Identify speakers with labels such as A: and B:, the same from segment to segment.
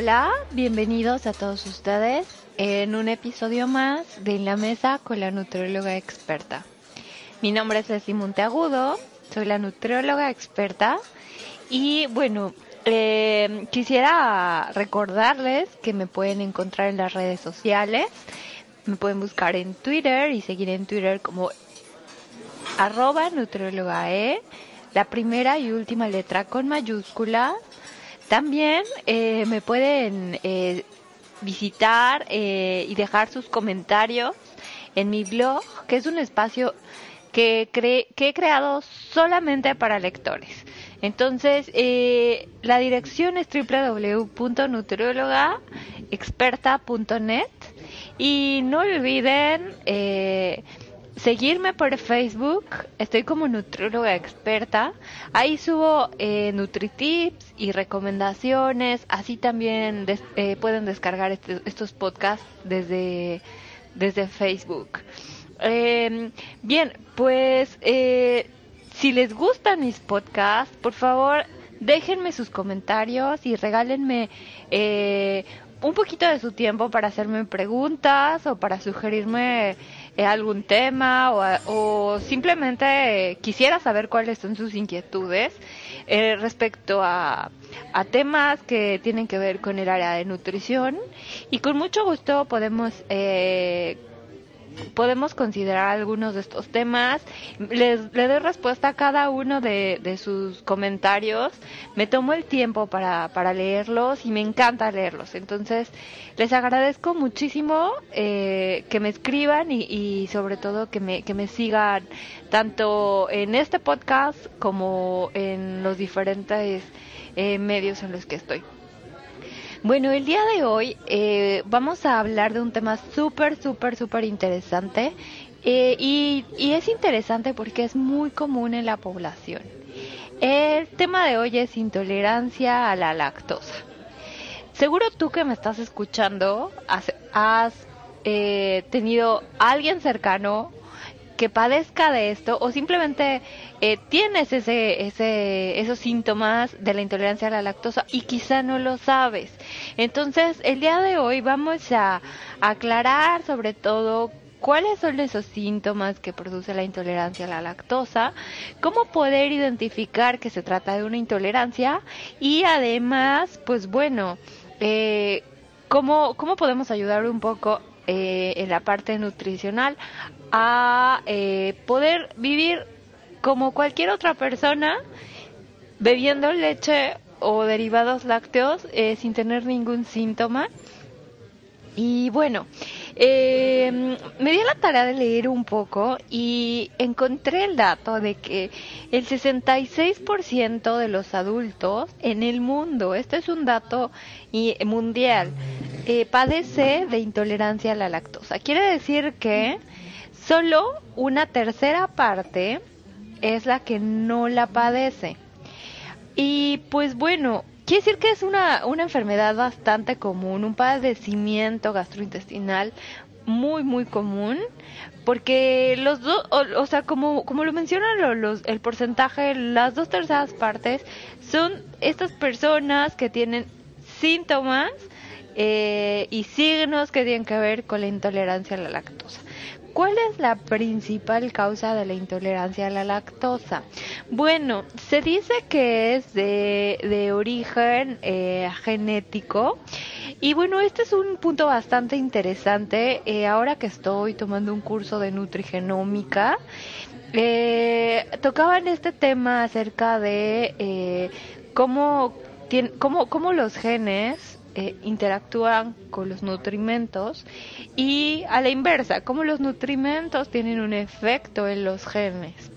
A: Hola, bienvenidos a todos ustedes en un episodio más de En la Mesa con la nutrióloga experta. Mi nombre es Ceci Monteagudo, soy la nutrióloga experta y bueno, eh, quisiera recordarles que me pueden encontrar en las redes sociales, me pueden buscar en Twitter y seguir en Twitter como arroba nutriólogae, la primera y última letra con mayúscula también eh, me pueden eh, visitar eh, y dejar sus comentarios en mi blog, que es un espacio que, que he creado solamente para lectores. Entonces, la dirección es www.nutriólogaexperta.net y no olviden seguirme por Facebook, estoy como nutrióloga experta. Ahí subo eh, NutriTips y recomendaciones. Así también eh, pueden descargar este, estos podcasts desde, desde Facebook. Em, bien, pues eh, si les gustan mis podcasts, por favor déjenme sus comentarios y regálenme eh, un poquito de su tiempo para hacerme preguntas o para sugerirme eh, algún tema o, simplemente quisiera saber cuáles son sus inquietudes eh, respecto a, a, temas que tienen que ver con el área de nutrición. Y con mucho gusto podemos eh, podemos considerar algunos de estos temas. Les, le doy respuesta a cada uno de, sus comentarios. Me tomo el tiempo para, para, leerlos y me encanta leerlos. Entonces, les agradezco muchísimo eh, que me escriban y, sobre todo que me, que me sigan tanto en este podcast como en los diferentes eh, medios en los que estoy. Bueno, el día de hoy eh, vamos a hablar de un tema súper, súper, súper interesante eh, y, es interesante porque es muy común en la población. El tema de hoy es intolerancia a la lactosa. Seguro tú que me estás escuchando has, eh, tenido alguien cercano que padezca de esto o simplemente eh, tienes ese, ese, esos síntomas de la intolerancia a la lactosa y quizá no lo sabes. Entonces, el día de hoy vamos a aclarar sobre todo cuáles son esos síntomas que produce la intolerancia a la lactosa, cómo poder identificar que se trata de una intolerancia y además, pues bueno, eh, cómo, cómo podemos ayudar un poco eh, en la parte nutricional a eh, poder vivir como cualquier otra persona bebiendo leche o derivados lácteos eh, sin tener ningún síntoma. Y bueno, eh, me di la tarea de leer un poco y encontré el dato de que el 66% de los adultos en el mundo, este es un dato mundial, eh, padece de intolerancia a la lactosa. Quiere decir que solo una tercera parte es la que no la padece. Y pues bueno, quiere decir que es una, una enfermedad bastante común, un padecimiento gastrointestinal muy muy común porque los dos o, sea como como lo mencionan los, el porcentaje las dos terceras partes son estas personas que tienen síntomas eh, y signos que tienen que ver con la intolerancia a la lactosa. ¿Cuál es la principal causa de la intolerancia a la lactosa? Bueno, se dice que es de, origen eh, genético. Y bueno, este es un punto bastante interesante. Eh, ahora que estoy tomando un curso de nutrigenómica, tocaban este tema acerca de cómo, cómo, cómo los genes eh, interactúan con los nutrimentos y a la inversa, cómo los nutrimentos tienen un efecto en los genes.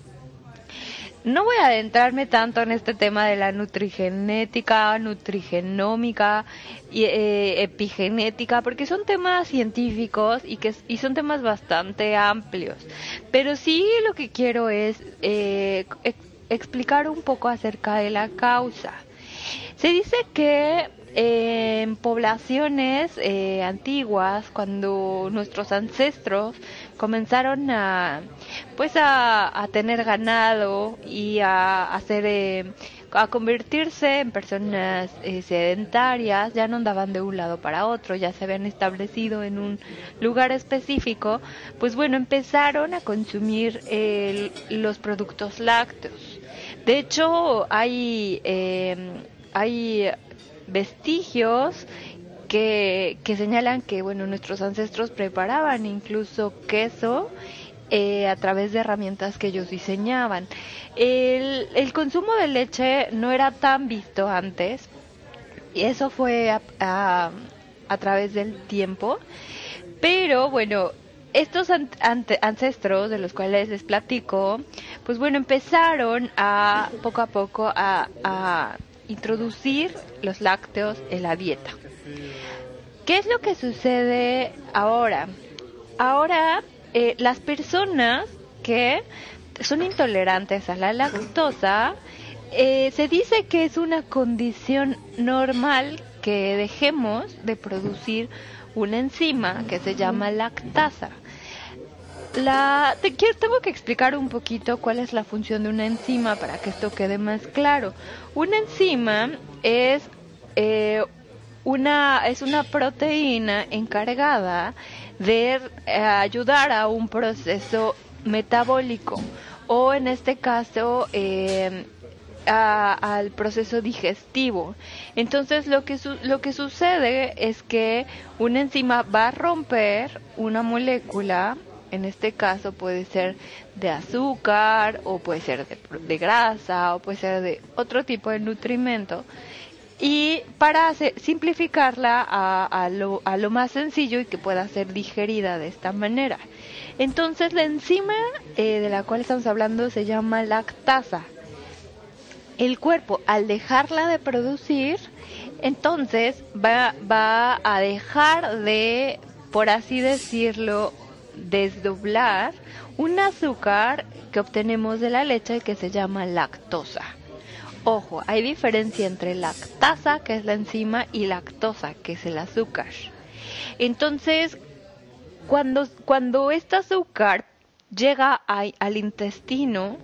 A: No voy a adentrarme tanto en este tema de la nutrigenética, nutrigenómica y eh, epigenética, porque son temas científicos y que y son temas bastante amplios. Pero sí lo que quiero es eh, explicar un poco acerca de la causa. Se dice que en poblaciones eh, antiguas, cuando nuestros ancestros comenzaron a, pues a, tener ganado y a hacer eh, a convertirse en personas eh, sedentarias, ya no andaban de un lado para otro, ya se habían establecido en un lugar específico, pues bueno, empezaron a consumir los productos lácteos. De hecho, hay, eh, hay vestigios que, que, señalan que bueno nuestros ancestros preparaban incluso queso eh, a través de herramientas que ellos diseñaban. El, el, consumo de leche no era tan visto antes, y eso fue a, a, través del tiempo, pero bueno, estos ancestros de los cuales les platico, pues bueno, empezaron a poco a poco a, a introducir los lácteos en la dieta. ¿Qué es lo que sucede ahora? Ahora eh, las personas que son intolerantes a la lactosa, eh, se dice que es una condición normal que dejemos de producir una enzima que se llama lactasa. La, te quiero, tengo que explicar un poquito cuál es la función de una enzima para que esto quede más claro. Una enzima es eh, una es una proteína encargada de eh, ayudar a un proceso metabólico o en este caso em, al proceso digestivo. Entonces lo que, lo que sucede es que una enzima va a romper una molécula, en este caso puede ser de azúcar o puede ser de, grasa o puede ser de otro tipo de nutrimento y para simplificarla a, lo, a, lo, más sencillo y que pueda ser digerida de esta manera. Entonces la enzima eh, de la cual estamos hablando se llama lactasa. El cuerpo al dejarla de producir, entonces va, va a dejar de, por así decirlo, desdoblar un azúcar que obtenemos de la leche que se llama lactosa. Ojo, hay diferencia entre lactasa, que es la enzima, y lactosa, que es el azúcar. Entonces, cuando, cuando este azúcar llega al intestino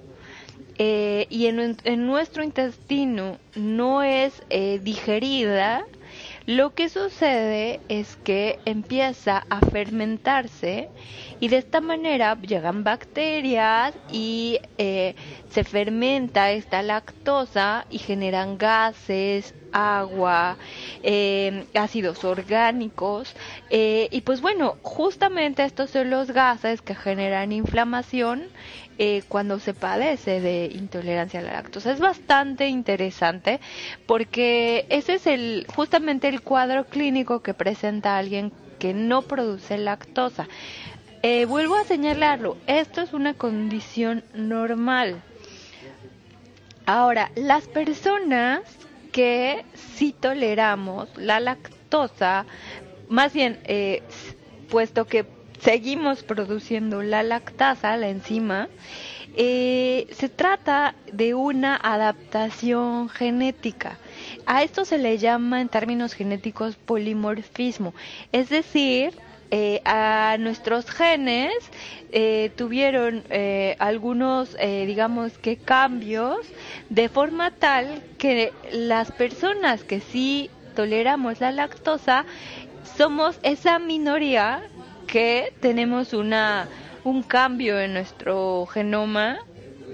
A: eh, y en, nuestro intestino no es eh, digerida, lo que sucede es que empieza a fermentarse y de esta manera llegan bacterias y eh, se fermenta esta lactosa y generan gases, agua, eh, ácidos orgánicos eh, y pues bueno, justamente estos son los gases que generan inflamación eh, cuando se padece de intolerancia a la lactosa. Es bastante interesante porque ese es el justamente el cuadro clínico que presenta alguien que no produce lactosa. Vuelvo a señalarlo, esto es una condición normal. Ahora, las personas que sí toleramos la lactosa, más bien, eh, puesto que seguimos produciendo la lactasa, la enzima, eh, se trata de una adaptación genética. A esto se le llama en términos genéticos polimorfismo, es decir, eh, a nuestros genes eh, tuvieron algunos, digamos que cambios, de forma tal que las personas que sí toleramos la lactosa somos esa minoría que tenemos una un cambio en nuestro genoma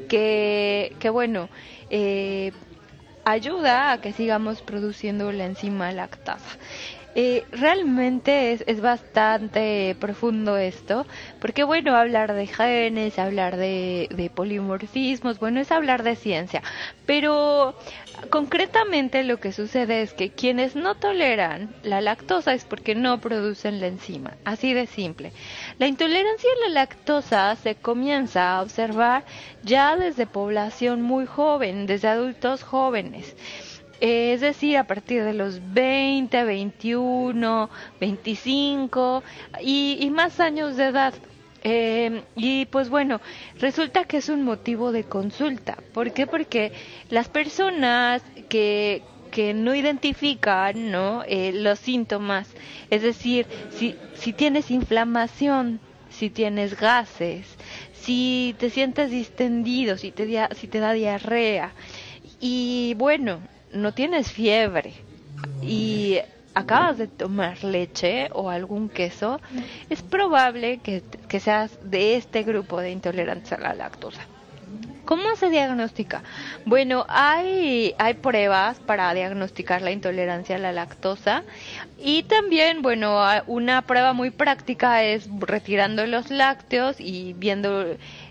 A: que, que bueno, eh, ayuda a que sigamos produciendo la enzima lactasa. Eh, realmente es, es, bastante profundo esto, porque bueno, hablar de genes, hablar de, de polimorfismos, bueno, es hablar de ciencia, pero concretamente lo que sucede es que quienes no toleran la lactosa es porque no producen la enzima, así de simple. La intolerancia a la lactosa se comienza a observar ya desde población muy joven, desde adultos jóvenes es decir, a partir de los 20, 21, 25 y, más años de edad. Eh, y pues bueno, resulta que es un motivo de consulta. ¿Por qué? Porque las personas que, que no identifican ¿no? Eh, los síntomas, es decir, si, si tienes inflamación, si tienes gases, si te sientes distendido, si te, si te da diarrea, y bueno, no tienes fiebre y acabas de tomar leche o algún queso, es probable que, que seas de este grupo de intolerancia a la lactosa. ¿Cómo se diagnostica? Bueno, hay, hay pruebas para diagnosticar la intolerancia a la lactosa y también, bueno, una prueba muy práctica es retirando los lácteos y viendo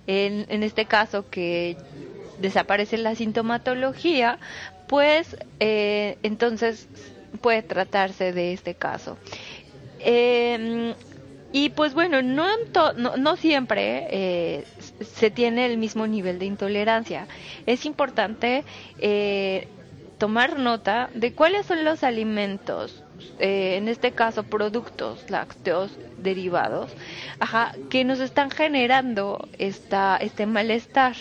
A: en, en este caso que desaparece la sintomatología, pues eh, entonces puede tratarse de este caso. Eh, y pues bueno, no, no, no, siempre eh, se tiene el mismo nivel de intolerancia. Es importante eh, tomar nota de cuáles son los alimentos, eh, en este caso productos lácteos derivados, ajá, que nos están generando esta, este malestar.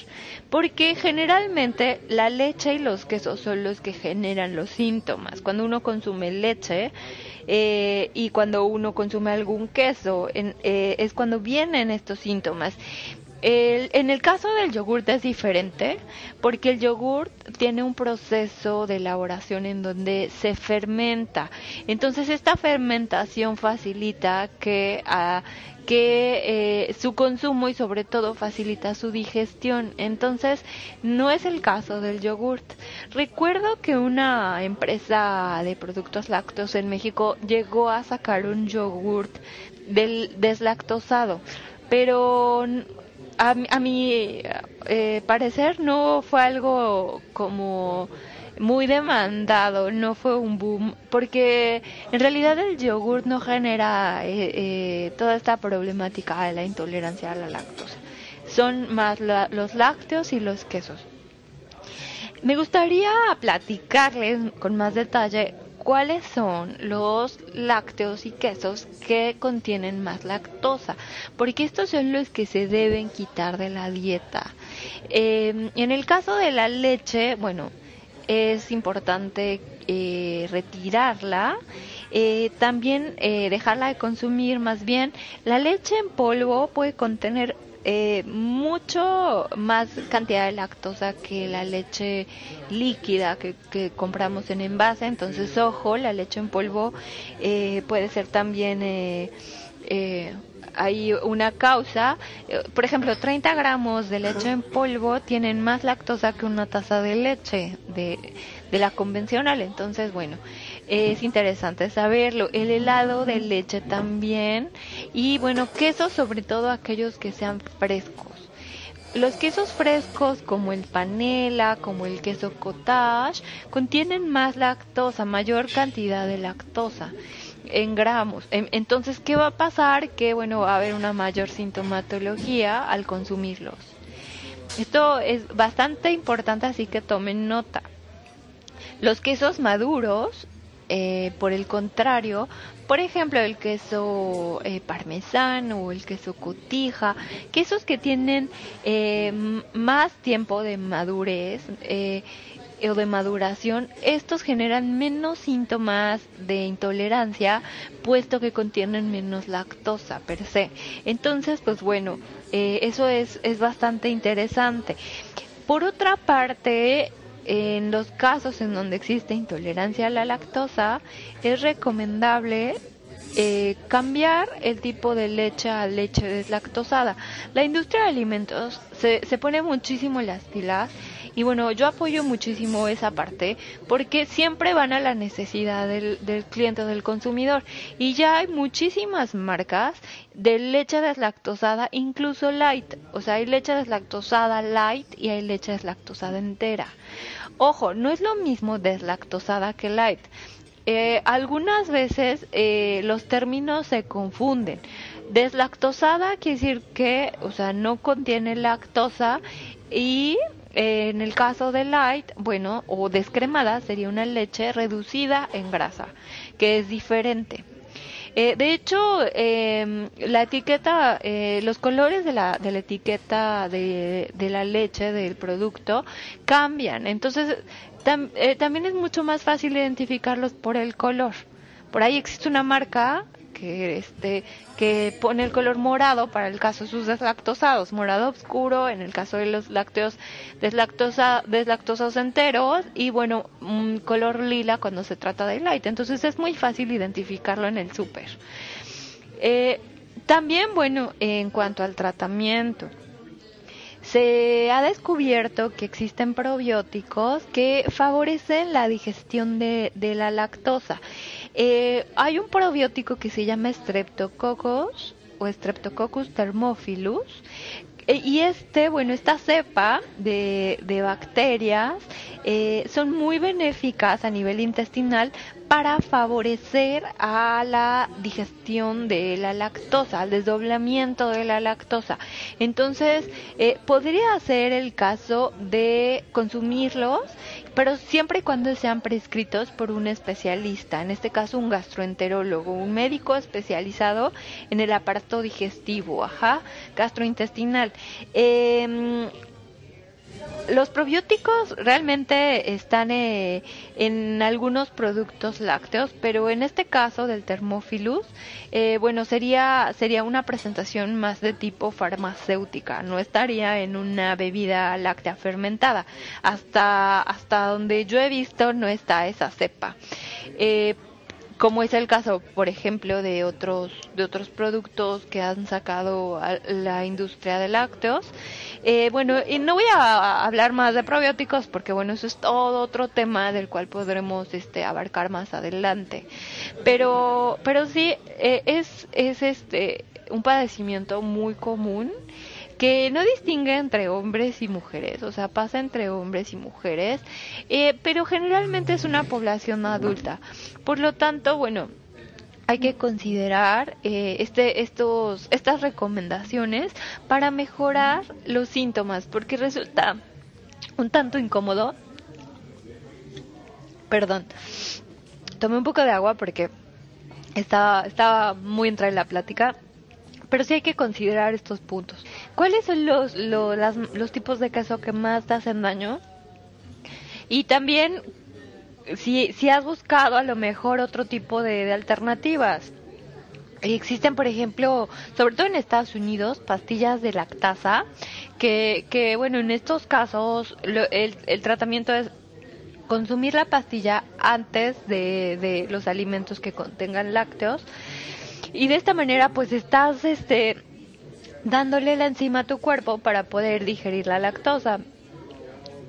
A: Porque generalmente la leche y los quesos son los que generan los síntomas. Cuando uno consume leche, eh, y cuando uno consume algún queso eh, es cuando vienen estos síntomas. En el caso del yogurt es diferente porque el yogurt tiene un proceso de elaboración en donde se fermenta. Entonces esta fermentación facilita que, a, que eh, su consumo y sobre todo facilita su digestión. Entonces, no es el caso del yogurt. Recuerdo que una empresa de productos lácteos en México llegó a sacar un yogurt del deslactosado, pero a, mi eh, parecer no fue algo como muy demandado, no fue un boom, porque en realidad el yogur no genera eh, eh, toda esta problemática de la intolerancia a la lactosa. Son más los lácteos y los quesos. Me gustaría platicarles con más detalle cuáles son los lácteos y quesos que contienen más lactosa, porque estos son los que se deben quitar de la dieta. Eh, en el caso de la leche, bueno, es importante eh, retirarla. Eh, también eh, dejarla de consumir más bien la leche en polvo puede contener mucho más cantidad de lactosa que la leche líquida que, que compramos en envase. Entonces ojo la leche en polvo puede ser también hay una causa, eh, por ejemplo, 30 gramos de leche en polvo tienen más lactosa que una taza de leche de, de la convencional, entonces bueno, es interesante saberlo. El helado de leche también y bueno, quesos sobre todo aquellos que sean frescos. Los quesos frescos como el panela, como el queso cottage, contienen más lactosa, mayor cantidad de lactosa en gramos. Entonces, ¿qué va a pasar? Que, bueno, va a haber una mayor sintomatología al consumirlos. Esto es bastante importante, así que tomen nota. Los quesos maduros, eh, por el contrario, por ejemplo, el queso eh, parmesano o el queso cotija, quesos que tienen eh, más tiempo de madurez, o de maduración, estos generan menos síntomas de intolerancia, puesto que contienen menos lactosa per se. Entonces, pues bueno, eso es, es bastante interesante. Por otra parte, en los casos en donde existe intolerancia a la lactosa, es recomendable eh, cambiar el tipo de leche a leche deslactosada. La industria de alimentos se, se pone muchísimo las pilas y bueno, yo apoyo muchísimo esa parte porque siempre van a la necesidad del, del cliente, del consumidor. Y ya hay muchísimas marcas de leche deslactosada, incluso light. O sea, hay leche deslactosada light y hay leche deslactosada entera. Ojo, no es lo mismo deslactosada que light. Eh, algunas veces eh, los términos se confunden. Deslactosada quiere decir que, o sea, no contiene lactosa y en el caso de light, bueno, o descremada, sería una leche reducida en grasa, que es diferente. Eh, de hecho, eh, la etiqueta, eh, los colores de la, de la etiqueta de, de, la leche, del producto, cambian. Entonces, eh, también es mucho más fácil identificarlos por el color Por ahí existe una marca que este que pone el color morado para el caso de sus deslactosados, morado oscuro en el caso de los lácteos deslactosa, deslactosados enteros y bueno, un color lila cuando se trata de light. Entonces es muy fácil identificarlo en el súper. Eh, también, bueno, en cuanto al tratamiento, se ha descubierto que existen probióticos que favorecen la digestión de, de la lactosa. Eh, hay un probiótico que se llama Streptococcus o Streptococcus thermophilus eh, y este, bueno, esta cepa de, de bacterias eh, son muy benéficas a nivel intestinal para favorecer a la digestión de la lactosa, al desdoblamiento de la lactosa. Entonces, eh, podría ser el caso de consumirlos, pero siempre y cuando sean prescritos por un especialista, en este caso un gastroenterólogo, un médico especializado en el aparato digestivo, ajá, gastrointestinal. Eh, los probióticos realmente están eh, en algunos productos lácteos, pero en este caso del Thermophilus, eh, bueno, sería, sería una presentación más de tipo farmacéutica, no estaría en una bebida láctea fermentada. Hasta, hasta donde yo he visto no está esa cepa. Eh, como es el caso, por ejemplo, de otros de otros productos que han sacado la industria de lácteos. Eh, bueno, y no voy a hablar más de probióticos porque bueno, eso es todo otro tema del cual podremos este abarcar más adelante. Pero pero sí eh, es es este un padecimiento muy común que no distingue entre hombres y mujeres, o sea, pasa entre hombres y mujeres, eh, pero generalmente es una población adulta. Por lo tanto, bueno, hay que considerar eh, este, estos, estas recomendaciones para mejorar los síntomas, porque resulta un tanto incómodo. Perdón, tomé un poco de agua porque estaba, estaba muy entrada en la plática pero sí hay que considerar estos puntos. ¿Cuáles son los, los, tipos de queso que más te hacen daño? Y también, si, si has buscado a lo mejor otro tipo de, alternativas. Existen, por ejemplo, sobre todo en Estados Unidos, pastillas de lactasa, que, que bueno, en estos casos el, el tratamiento es consumir la pastilla antes de, de los alimentos que contengan lácteos y de esta manera pues estás este dándole la enzima a tu cuerpo para poder digerir la lactosa.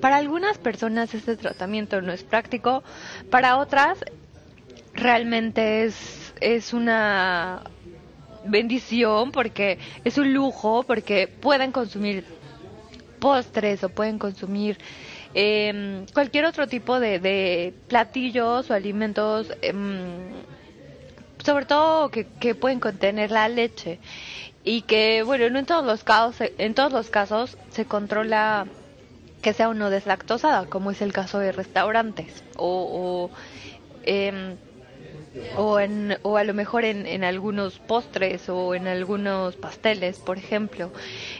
A: Para algunas personas este tratamiento no es práctico, para otras realmente es, es una bendición porque es un lujo, porque pueden consumir postres o pueden consumir eh, cualquier otro tipo de, de platillos o alimentos eh, sobre todo que, que pueden contener la leche y que bueno no en todos los casos en todos los casos se controla que sea uno deslactosada como es el caso de restaurantes o o, eh, o, en, o a lo mejor en, en algunos postres o en algunos pasteles, por ejemplo.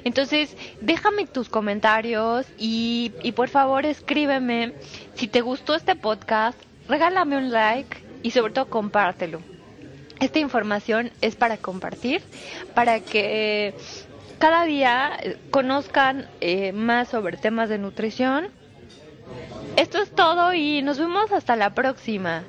A: Entonces, déjame tus comentarios y, y por favor escríbeme si te gustó este podcast, regálame un like y sobre todo compártelo. Esta información es para compartir, para que eh, cada día conozcan eh, más sobre temas de nutrición. Esto es todo y nos vemos hasta la próxima.